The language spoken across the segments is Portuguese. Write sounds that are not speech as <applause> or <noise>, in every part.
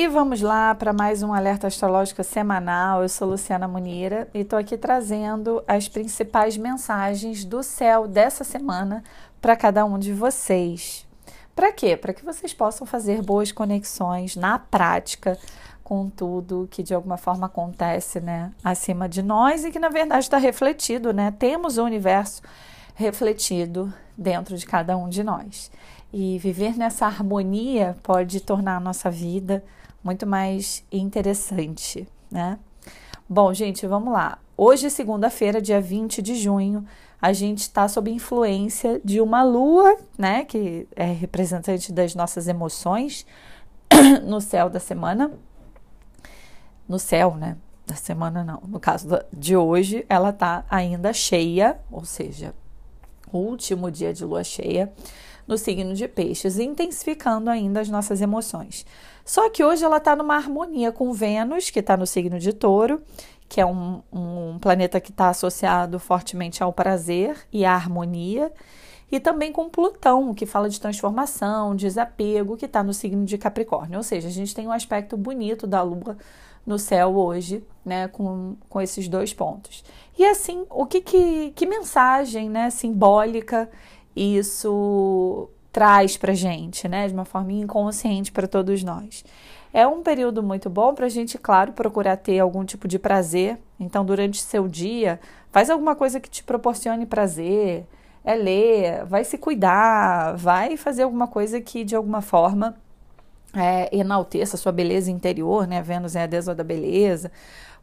E vamos lá para mais um alerta astrológico semanal. Eu sou Luciana Munira e estou aqui trazendo as principais mensagens do céu dessa semana para cada um de vocês. Para quê? Para que vocês possam fazer boas conexões na prática com tudo que de alguma forma acontece, né, acima de nós e que na verdade está refletido, né? Temos o universo refletido dentro de cada um de nós. E viver nessa harmonia pode tornar a nossa vida muito mais interessante, né? Bom, gente, vamos lá. Hoje, segunda-feira, dia 20 de junho, a gente está sob influência de uma lua, né, que é representante das nossas emoções <coughs> no céu da semana. No céu, né? Da semana não. No caso de hoje, ela tá ainda cheia, ou seja, último dia de lua cheia no signo de Peixes, intensificando ainda as nossas emoções. Só que hoje ela está numa harmonia com Vênus, que está no signo de Touro, que é um, um planeta que está associado fortemente ao prazer e à harmonia, e também com Plutão, que fala de transformação, desapego, que está no signo de Capricórnio. Ou seja, a gente tem um aspecto bonito da Lua no céu hoje, né, com, com esses dois pontos. E assim, o que, que, que mensagem né, simbólica isso traz para gente, né, de uma forma inconsciente para todos nós. É um período muito bom para a gente, claro, procurar ter algum tipo de prazer. Então, durante seu dia, faz alguma coisa que te proporcione prazer. É ler, vai se cuidar, vai fazer alguma coisa que de alguma forma é, enalteça sua beleza interior, né? Vênus é a deusa da beleza.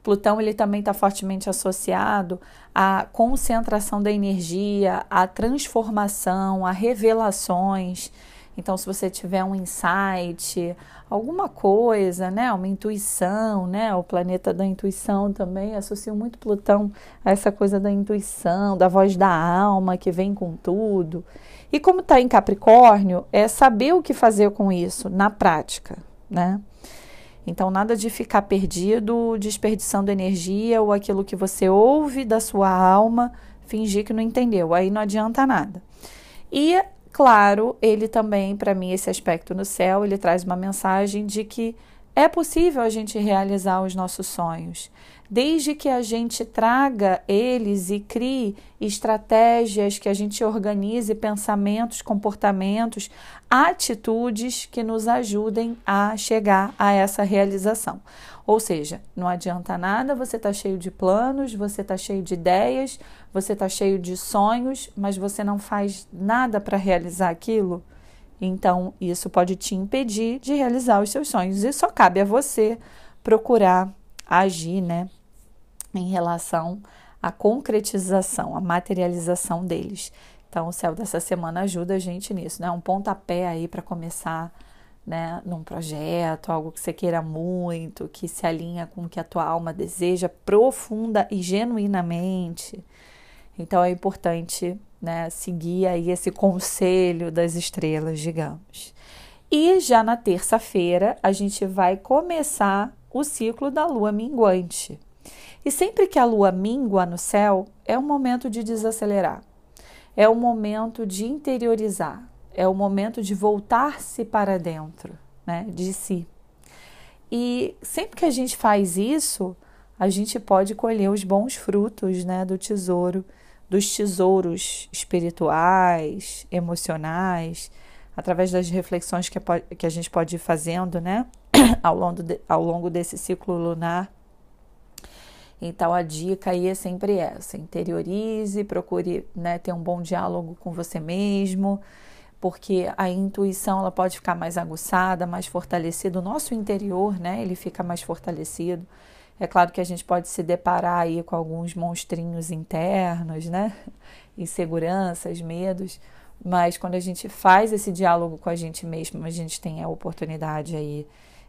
Plutão ele também está fortemente associado à concentração da energia, à transformação, a revelações. Então, se você tiver um insight, alguma coisa, né, uma intuição, né, o planeta da intuição também associa muito Plutão a essa coisa da intuição, da voz da alma que vem com tudo. E como está em Capricórnio, é saber o que fazer com isso na prática, né? Então, nada de ficar perdido, desperdiçando energia ou aquilo que você ouve da sua alma, fingir que não entendeu. Aí não adianta nada. E, claro, ele também, para mim, esse aspecto no céu, ele traz uma mensagem de que é possível a gente realizar os nossos sonhos, desde que a gente traga eles e crie estratégias, que a gente organize pensamentos, comportamentos, atitudes que nos ajudem a chegar a essa realização. Ou seja, não adianta nada você tá cheio de planos, você está cheio de ideias, você está cheio de sonhos, mas você não faz nada para realizar aquilo. Então, isso pode te impedir de realizar os seus sonhos. E só cabe a você procurar agir, né, em relação à concretização, à materialização deles. Então, o céu dessa semana ajuda a gente nisso, né? Um pontapé aí para começar, né, num projeto, algo que você queira muito, que se alinha com o que a tua alma deseja profunda e genuinamente. Então, é importante né, seguir aí esse conselho das estrelas, digamos. E já na terça-feira a gente vai começar o ciclo da lua minguante. E sempre que a lua mingua no céu, é um momento de desacelerar, é um momento de interiorizar, é o momento de voltar-se para dentro, né, de si. E sempre que a gente faz isso, a gente pode colher os bons frutos, né, do tesouro dos tesouros espirituais, emocionais, através das reflexões que a, que a gente pode ir fazendo, né, <clears throat> ao longo, de, ao longo desse ciclo lunar. Então a dica aí é sempre essa: interiorize, procure né, ter um bom diálogo com você mesmo, porque a intuição ela pode ficar mais aguçada, mais fortalecida. O nosso interior, né, ele fica mais fortalecido. É claro que a gente pode se deparar aí com alguns monstrinhos internos, né? <laughs> Inseguranças, medos, mas quando a gente faz esse diálogo com a gente mesmo, a gente tem a oportunidade aí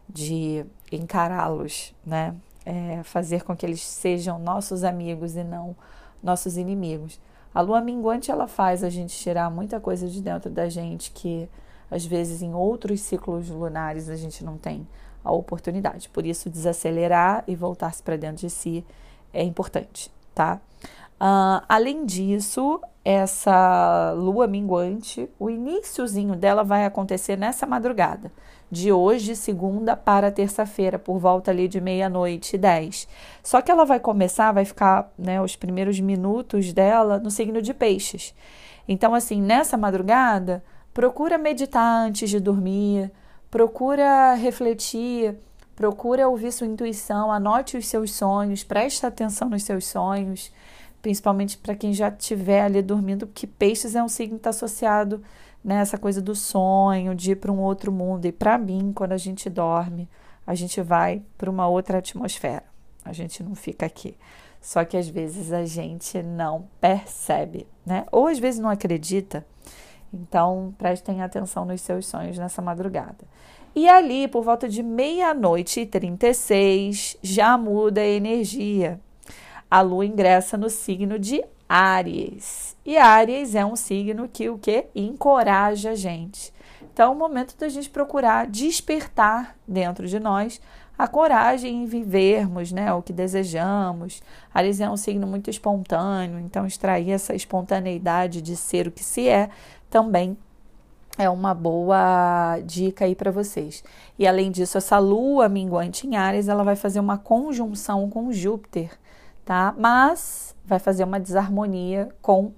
de encará-los, né? É, fazer com que eles sejam nossos amigos e não nossos inimigos. A lua minguante ela faz a gente tirar muita coisa de dentro da gente que às vezes em outros ciclos lunares a gente não tem a oportunidade. Por isso, desacelerar e voltar-se para dentro de si é importante, tá? Uh, além disso, essa lua minguante, o iníciozinho dela vai acontecer nessa madrugada, de hoje, segunda, para terça-feira, por volta ali de meia-noite e dez. Só que ela vai começar, vai ficar né, os primeiros minutos dela no signo de peixes. Então, assim, nessa madrugada, procura meditar antes de dormir, procura refletir, procura ouvir sua intuição, anote os seus sonhos, preste atenção nos seus sonhos, principalmente para quem já estiver ali dormindo, porque peixes é um signo que está associado né, coisa do sonho, de ir para um outro mundo. E para mim, quando a gente dorme, a gente vai para uma outra atmosfera. A gente não fica aqui. Só que às vezes a gente não percebe, né? Ou às vezes não acredita. Então, prestem atenção nos seus sonhos nessa madrugada. E ali, por volta de meia-noite e 36, já muda a energia. A lua ingressa no signo de Áries. E Áries é um signo que o que encoraja a gente. Então, é o momento da gente procurar despertar dentro de nós a coragem em vivermos né, o que desejamos. Ares é um signo muito espontâneo, então extrair essa espontaneidade de ser o que se é também é uma boa dica aí para vocês. E além disso, essa lua minguante em Ares, ela vai fazer uma conjunção com Júpiter, tá? Mas vai fazer uma desarmonia com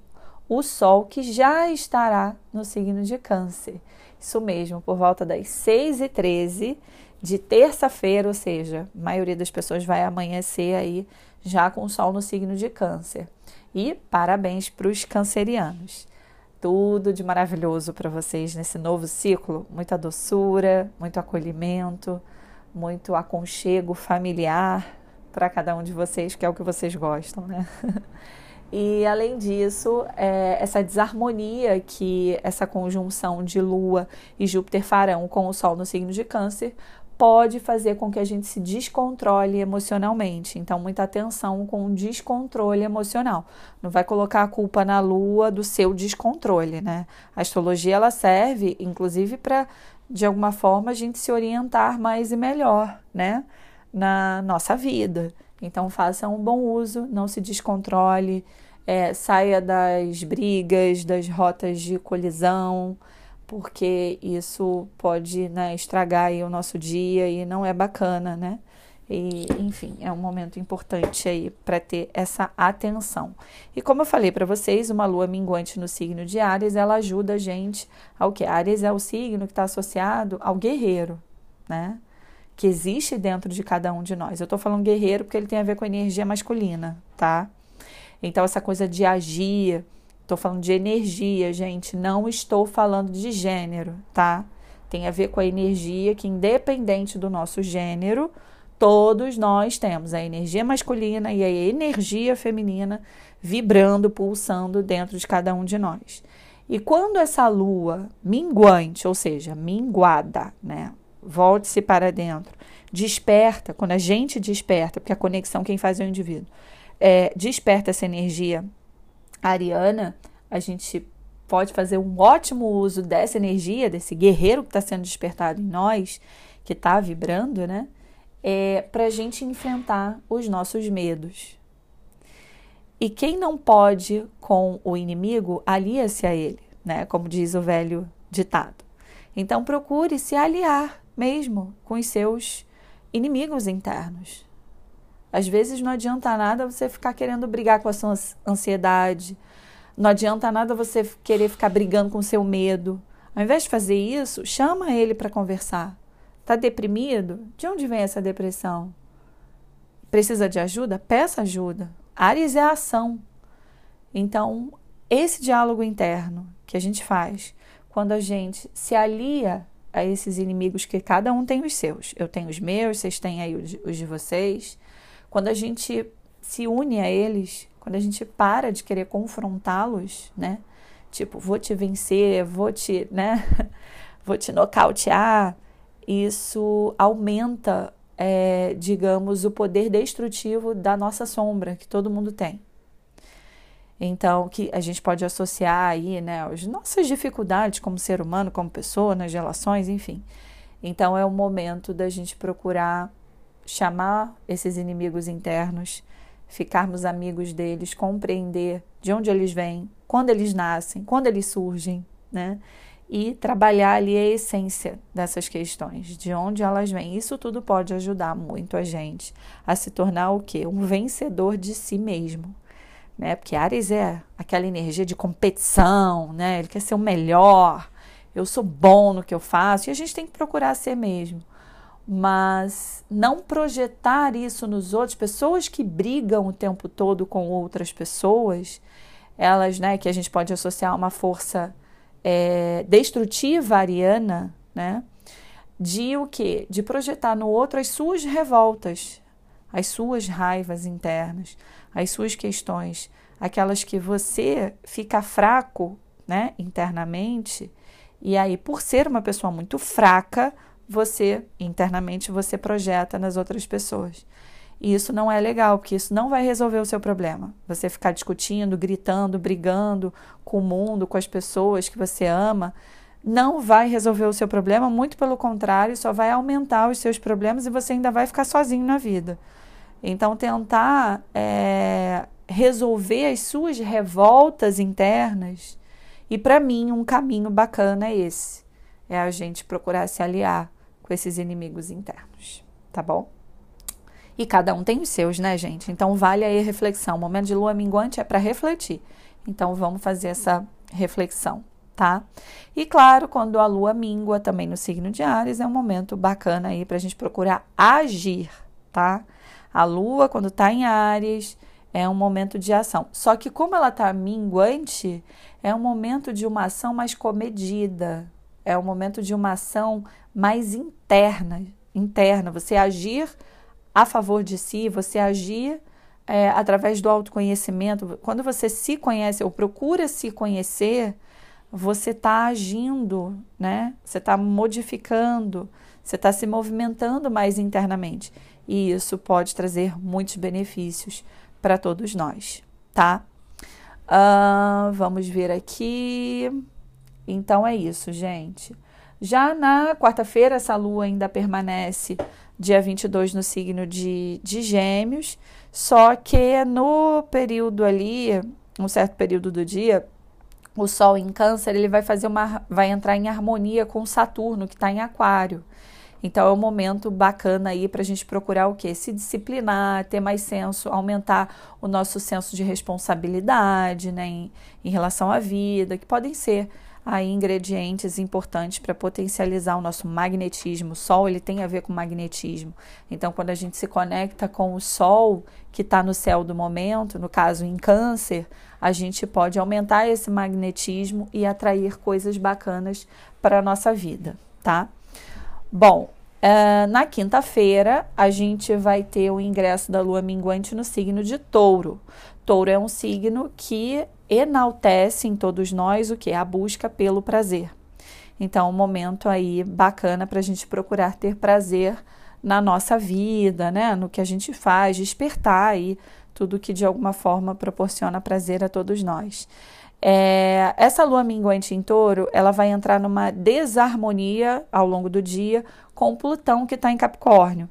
o Sol, que já estará no signo de Câncer. Isso mesmo, por volta das 6 e 13 de terça-feira, ou seja, a maioria das pessoas vai amanhecer aí já com o Sol no signo de Câncer. E parabéns para os cancerianos. Tudo de maravilhoso para vocês nesse novo ciclo. Muita doçura, muito acolhimento, muito aconchego familiar para cada um de vocês, que é o que vocês gostam, né? <laughs> E além disso, é, essa desarmonia que essa conjunção de Lua e Júpiter farão com o Sol no signo de Câncer pode fazer com que a gente se descontrole emocionalmente. Então, muita atenção com o descontrole emocional. Não vai colocar a culpa na lua do seu descontrole, né? A astrologia ela serve, inclusive, para de alguma forma a gente se orientar mais e melhor, né, na nossa vida. Então, faça um bom uso, não se descontrole, é, saia das brigas, das rotas de colisão porque isso pode né, estragar o nosso dia e não é bacana, né? E, enfim, é um momento importante aí para ter essa atenção. E como eu falei para vocês, uma lua minguante no signo de Ares, ela ajuda a gente ao que? Ares é o signo que está associado ao guerreiro, né? Que existe dentro de cada um de nós. Eu estou falando guerreiro porque ele tem a ver com a energia masculina, tá? Então, essa coisa de agir, Estou falando de energia, gente, não estou falando de gênero, tá? Tem a ver com a energia que, independente do nosso gênero, todos nós temos a energia masculina e a energia feminina vibrando, pulsando dentro de cada um de nós. E quando essa lua minguante, ou seja, minguada, né? Volte-se para dentro, desperta, quando a gente desperta, porque a conexão quem faz é o indivíduo, é, desperta essa energia ariana, a gente pode fazer um ótimo uso dessa energia, desse guerreiro que está sendo despertado em nós, que está vibrando, né? É, para a gente enfrentar os nossos medos. E quem não pode com o inimigo, alia-se a ele, né? Como diz o velho ditado. Então procure se aliar mesmo com os seus inimigos internos. Às vezes não adianta nada você ficar querendo brigar com a sua ansiedade. Não adianta nada você querer ficar brigando com o seu medo. Ao invés de fazer isso, chama ele para conversar. Está deprimido? De onde vem essa depressão? Precisa de ajuda? Peça ajuda. Ares é a ação. Então, esse diálogo interno que a gente faz quando a gente se alia a esses inimigos que cada um tem os seus. Eu tenho os meus, vocês têm aí os de vocês. Quando a gente se une a eles, quando a gente para de querer confrontá-los, né? Tipo, vou te vencer, vou te, né? <laughs> vou te nocautear. Isso aumenta, é, digamos, o poder destrutivo da nossa sombra, que todo mundo tem. Então, que a gente pode associar aí, né, as nossas dificuldades como ser humano, como pessoa, nas relações, enfim. Então, é o momento da gente procurar chamar esses inimigos internos, ficarmos amigos deles, compreender de onde eles vêm, quando eles nascem, quando eles surgem, né? e trabalhar ali a essência dessas questões, de onde elas vêm. Isso tudo pode ajudar muito a gente a se tornar o quê? Um vencedor de si mesmo. Né? Porque Ares é aquela energia de competição, né? Ele quer ser o melhor. Eu sou bom no que eu faço e a gente tem que procurar ser mesmo. Mas não projetar isso nos outros, pessoas que brigam o tempo todo com outras pessoas, elas, né, que a gente pode associar uma força é, destrutiva ariana, né? De o quê? De projetar no outro as suas revoltas, as suas raivas internas, as suas questões, aquelas que você fica fraco, né, internamente, e aí por ser uma pessoa muito fraca, você internamente você projeta nas outras pessoas. E isso não é legal, porque isso não vai resolver o seu problema. Você ficar discutindo, gritando, brigando com o mundo, com as pessoas que você ama, não vai resolver o seu problema, muito pelo contrário, só vai aumentar os seus problemas e você ainda vai ficar sozinho na vida. Então, tentar é, resolver as suas revoltas internas, e para mim, um caminho bacana é esse: é a gente procurar se aliar com esses inimigos internos, tá bom? E cada um tem os seus, né, gente? Então vale aí a reflexão. O momento de lua minguante é para refletir. Então vamos fazer essa reflexão, tá? E claro, quando a lua mingua também no signo de Ares, é um momento bacana aí para a gente procurar agir, tá? A lua, quando está em Ares, é um momento de ação. Só que como ela está minguante, é um momento de uma ação mais comedida, é um momento de uma ação mais interna, interna, você agir a favor de si, você agir é, através do autoconhecimento. Quando você se conhece ou procura se conhecer, você está agindo, né? Você está modificando, você está se movimentando mais internamente. E isso pode trazer muitos benefícios para todos nós, tá? Uh, vamos ver aqui. Então é isso, gente. Já na quarta-feira, essa lua ainda permanece dia 22 no signo de, de Gêmeos, só que no período ali, um certo período do dia, o Sol em Câncer ele vai fazer uma, vai entrar em harmonia com Saturno que está em Aquário. Então é um momento bacana aí para a gente procurar o que? Se disciplinar, ter mais senso, aumentar o nosso senso de responsabilidade, né, em, em relação à vida, que podem ser aí ingredientes importantes para potencializar o nosso magnetismo. O Sol ele tem a ver com magnetismo. Então, quando a gente se conecta com o Sol que está no céu do momento, no caso em Câncer, a gente pode aumentar esse magnetismo e atrair coisas bacanas para a nossa vida, tá? Bom, uh, na quinta-feira a gente vai ter o ingresso da Lua minguante no signo de Touro. Touro é um signo que enaltece em todos nós o que? A busca pelo prazer. Então, um momento aí bacana para a gente procurar ter prazer na nossa vida, né? No que a gente faz, despertar aí tudo que de alguma forma proporciona prazer a todos nós. É, essa lua minguante em touro, ela vai entrar numa desarmonia ao longo do dia com Plutão que está em Capricórnio.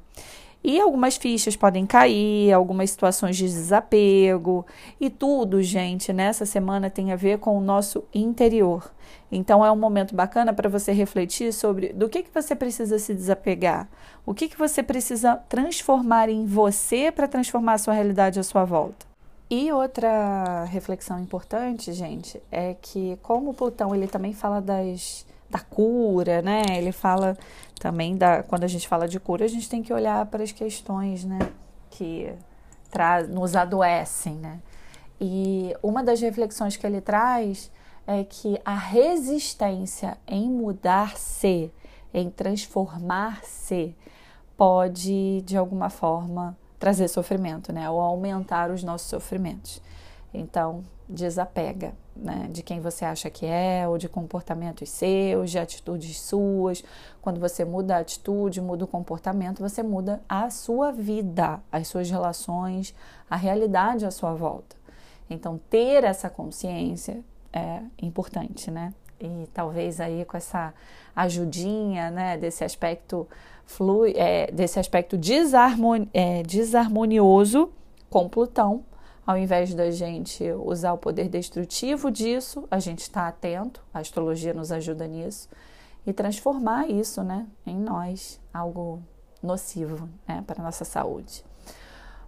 E algumas fichas podem cair, algumas situações de desapego, e tudo, gente, nessa semana tem a ver com o nosso interior. Então é um momento bacana para você refletir sobre do que, que você precisa se desapegar, o que, que você precisa transformar em você para transformar a sua realidade à sua volta. E outra reflexão importante, gente, é que como o Plutão ele também fala das da cura, né? Ele fala também da quando a gente fala de cura, a gente tem que olhar para as questões, né, que traz, nos adoecem, né? E uma das reflexões que ele traz é que a resistência em mudar-se, em transformar-se, pode de alguma forma trazer sofrimento, né? Ou aumentar os nossos sofrimentos. Então, desapega né, de quem você acha que é, ou de comportamentos seus, de atitudes suas. Quando você muda a atitude, muda o comportamento, você muda a sua vida, as suas relações, a realidade à sua volta. Então, ter essa consciência é importante, né? E talvez aí com essa ajudinha, né, desse aspecto flui, é, desse aspecto desarmoni é, desarmonioso com Plutão, ao invés da gente usar o poder destrutivo disso, a gente está atento, a astrologia nos ajuda nisso, e transformar isso né, em nós, algo nocivo né, para a nossa saúde.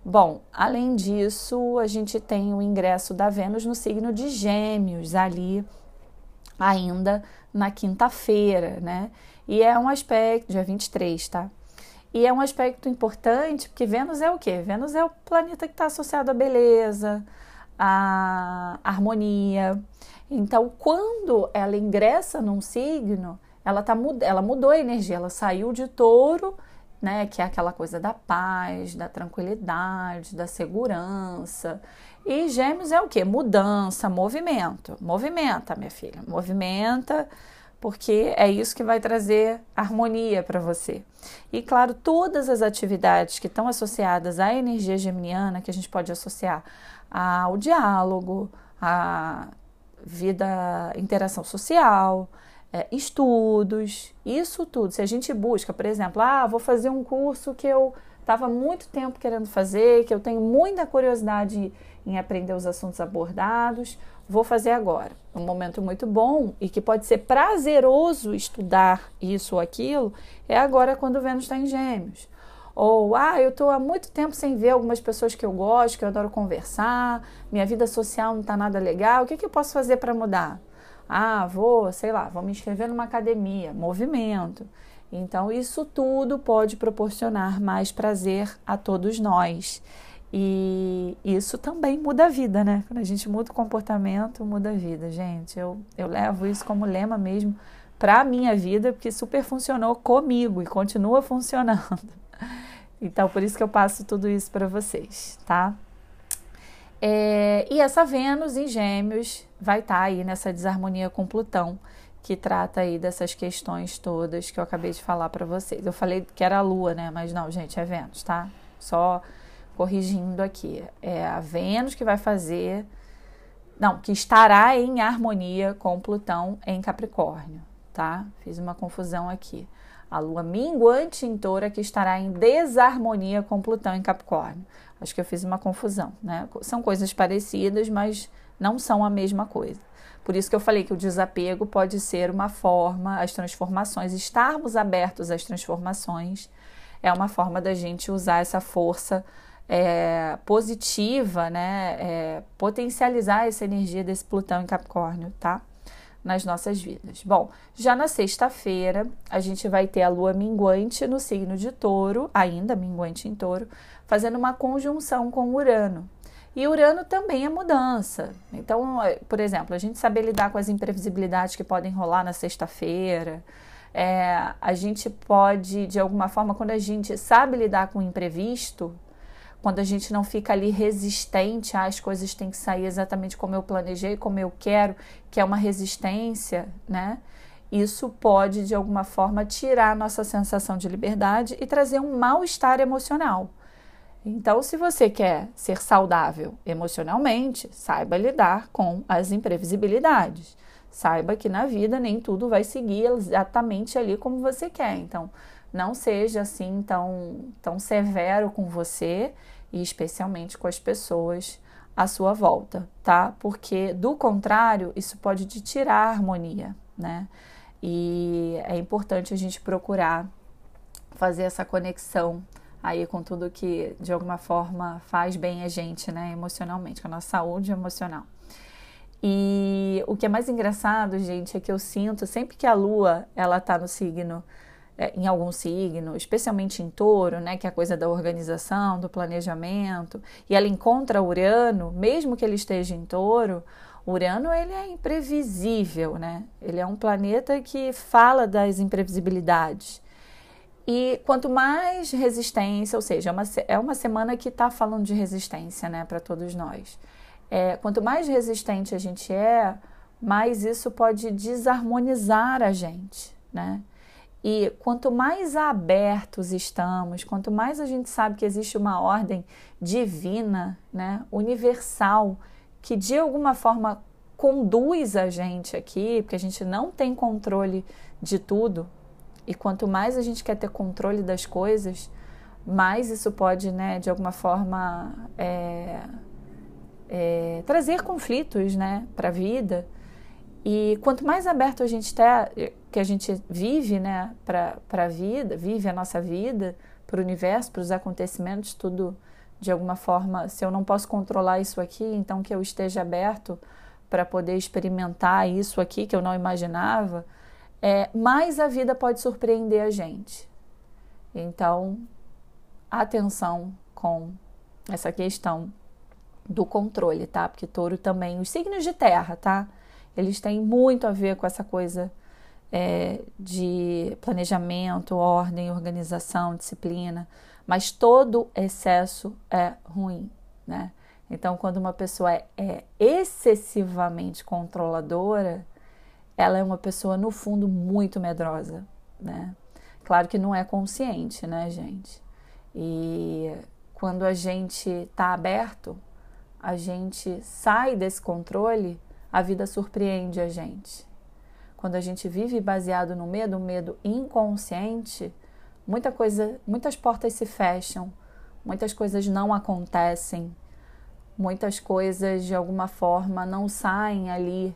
Bom, além disso, a gente tem o ingresso da Vênus no signo de Gêmeos, ali ainda na quinta-feira, né? E é um aspecto, dia 23, tá? E é um aspecto importante, porque Vênus é o quê? Vênus é o planeta que está associado à beleza, à harmonia. Então, quando ela ingressa num signo, ela, tá, ela mudou a energia, ela saiu de touro, né, que é aquela coisa da paz, da tranquilidade, da segurança. E gêmeos é o quê? Mudança, movimento. Movimenta, minha filha, movimenta porque é isso que vai trazer harmonia para você. E claro, todas as atividades que estão associadas à energia geminiana, que a gente pode associar ao diálogo, à vida, interação social, é, estudos, isso tudo. Se a gente busca, por exemplo, ah, vou fazer um curso que eu estava muito tempo querendo fazer, que eu tenho muita curiosidade em aprender os assuntos abordados, vou fazer agora. Um momento muito bom e que pode ser prazeroso estudar isso ou aquilo é agora quando o Vênus está em Gêmeos. Ou, ah, eu estou há muito tempo sem ver algumas pessoas que eu gosto, que eu adoro conversar, minha vida social não está nada legal, o que, que eu posso fazer para mudar? Ah, vou, sei lá, vou me inscrever numa academia, movimento. Então, isso tudo pode proporcionar mais prazer a todos nós. E isso também muda a vida, né? Quando a gente muda o comportamento, muda a vida, gente. Eu, eu levo isso como lema mesmo para a minha vida, porque super funcionou comigo e continua <laughs> funcionando. Então, por isso que eu passo tudo isso para vocês, tá? É, e essa Vênus em Gêmeos vai estar tá aí nessa desarmonia com Plutão, que trata aí dessas questões todas que eu acabei de falar para vocês. Eu falei que era a Lua, né? Mas não, gente, é Vênus, tá? Só corrigindo aqui. É a Vênus que vai fazer. Não, que estará em harmonia com Plutão em Capricórnio, tá? Fiz uma confusão aqui. A lua minguante em toura que estará em desarmonia com Plutão em Capricórnio. Acho que eu fiz uma confusão, né? São coisas parecidas, mas não são a mesma coisa. Por isso que eu falei que o desapego pode ser uma forma, as transformações, estarmos abertos às transformações, é uma forma da gente usar essa força é, positiva, né? É, potencializar essa energia desse Plutão em Capricórnio, tá? Nas nossas vidas. Bom, já na sexta-feira, a gente vai ter a lua minguante no signo de touro, ainda minguante em touro, fazendo uma conjunção com Urano. E Urano também é mudança. Então, é, por exemplo, a gente saber lidar com as imprevisibilidades que podem rolar na sexta-feira. É, a gente pode, de alguma forma, quando a gente sabe lidar com o imprevisto, quando a gente não fica ali resistente, ah, as coisas têm que sair exatamente como eu planejei, como eu quero, que é uma resistência, né? Isso pode, de alguma forma, tirar a nossa sensação de liberdade e trazer um mal-estar emocional. Então, se você quer ser saudável emocionalmente, saiba lidar com as imprevisibilidades. Saiba que na vida nem tudo vai seguir exatamente ali como você quer. Então, não seja assim tão, tão severo com você e especialmente com as pessoas à sua volta, tá? Porque do contrário, isso pode te tirar a harmonia, né? E é importante a gente procurar fazer essa conexão aí com tudo que de alguma forma faz bem a gente, né, emocionalmente, com a nossa saúde emocional. E o que é mais engraçado, gente, é que eu sinto sempre que a lua ela tá no signo é, em algum signo, especialmente em touro, né, que é a coisa da organização, do planejamento, e ela encontra Urano, mesmo que ele esteja em touro, Urano ele é imprevisível, né? Ele é um planeta que fala das imprevisibilidades. E quanto mais resistência, ou seja, é uma, é uma semana que está falando de resistência, né, para todos nós. É, quanto mais resistente a gente é, mais isso pode desarmonizar a gente, né? E quanto mais abertos estamos, quanto mais a gente sabe que existe uma ordem divina, né, universal, que de alguma forma conduz a gente aqui, porque a gente não tem controle de tudo, e quanto mais a gente quer ter controle das coisas, mais isso pode, né, de alguma forma, é, é, trazer conflitos, né, para a vida. E quanto mais aberto a gente está, que a gente vive, né, para a vida, vive a nossa vida, para o universo, para os acontecimentos, tudo de alguma forma, se eu não posso controlar isso aqui, então que eu esteja aberto para poder experimentar isso aqui que eu não imaginava, é, mais a vida pode surpreender a gente. Então, atenção com essa questão do controle, tá? Porque touro também, os signos de terra, tá? Eles têm muito a ver com essa coisa é, de planejamento, ordem, organização, disciplina, mas todo excesso é ruim, né? Então, quando uma pessoa é, é excessivamente controladora, ela é uma pessoa, no fundo, muito medrosa, né? Claro que não é consciente, né, gente? E quando a gente está aberto, a gente sai desse controle, a vida surpreende a gente. Quando a gente vive baseado no medo, um medo inconsciente, muita coisa, muitas portas se fecham, muitas coisas não acontecem, muitas coisas de alguma forma não saem ali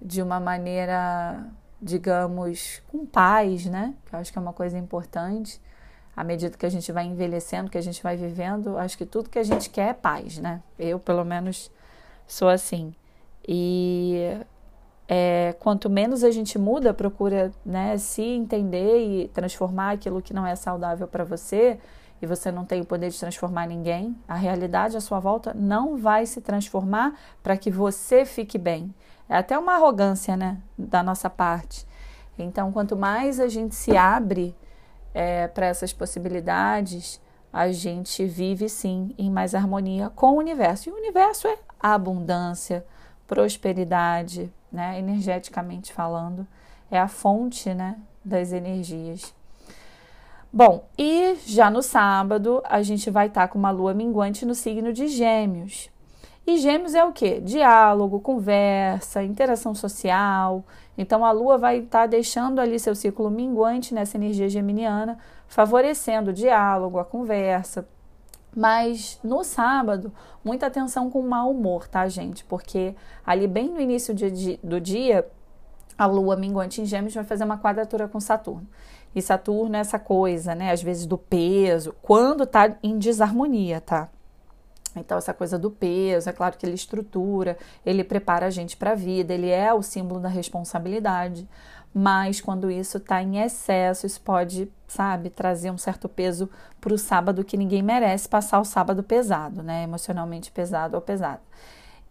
de uma maneira, digamos, com paz, né? Que eu acho que é uma coisa importante. À medida que a gente vai envelhecendo, que a gente vai vivendo, acho que tudo que a gente quer é paz, né? Eu, pelo menos, sou assim. E é, quanto menos a gente muda, procura né, se entender e transformar aquilo que não é saudável para você, e você não tem o poder de transformar ninguém, a realidade à sua volta não vai se transformar para que você fique bem. É até uma arrogância né, da nossa parte. Então, quanto mais a gente se abre é, para essas possibilidades, a gente vive sim em mais harmonia com o universo. E o universo é a abundância, prosperidade, né, energeticamente falando, é a fonte né, das energias. Bom, e já no sábado a gente vai estar tá com uma lua minguante no signo de Gêmeos. E Gêmeos é o que? Diálogo, conversa, interação social. Então a lua vai estar tá deixando ali seu ciclo minguante nessa energia geminiana, favorecendo o diálogo, a conversa, mas no sábado, muita atenção com o mau humor, tá, gente? Porque ali bem no início do dia, a lua minguante em Gêmeos vai fazer uma quadratura com Saturno. E Saturno é essa coisa, né? Às vezes do peso, quando tá em desarmonia, tá? Então, essa coisa do peso, é claro que ele estrutura, ele prepara a gente para a vida, ele é o símbolo da responsabilidade mas quando isso está em excesso, isso pode, sabe, trazer um certo peso para o sábado que ninguém merece passar o sábado pesado, né? Emocionalmente pesado ou pesado.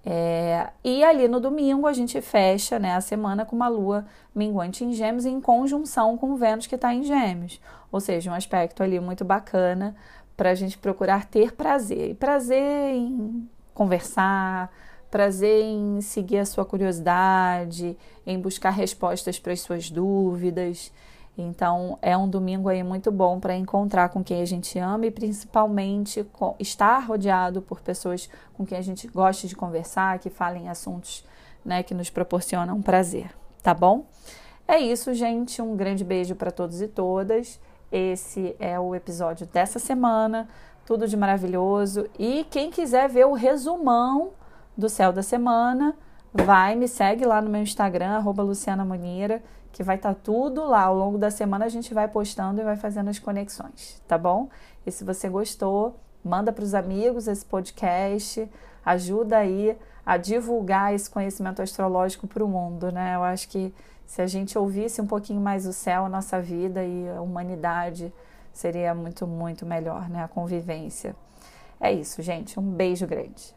É, e ali no domingo a gente fecha né, a semana com uma lua minguante em gêmeos em conjunção com o Vênus que está em gêmeos. Ou seja, um aspecto ali muito bacana para a gente procurar ter prazer. E prazer em conversar, prazer em seguir a sua curiosidade, em buscar respostas para as suas dúvidas. Então, é um domingo aí muito bom para encontrar com quem a gente ama e principalmente estar rodeado por pessoas com quem a gente gosta de conversar, que falem assuntos né, que nos proporcionam prazer, tá bom? É isso, gente. Um grande beijo para todos e todas. Esse é o episódio dessa semana. Tudo de maravilhoso. E quem quiser ver o resumão do céu da semana, vai, me segue lá no meu Instagram, arroba Luciana Munira, que vai estar tá tudo lá. Ao longo da semana a gente vai postando e vai fazendo as conexões, tá bom? E se você gostou, manda para os amigos esse podcast, ajuda aí a divulgar esse conhecimento astrológico para o mundo, né? Eu acho que se a gente ouvisse um pouquinho mais o céu, a nossa vida e a humanidade, seria muito, muito melhor, né? A convivência. É isso, gente. Um beijo grande.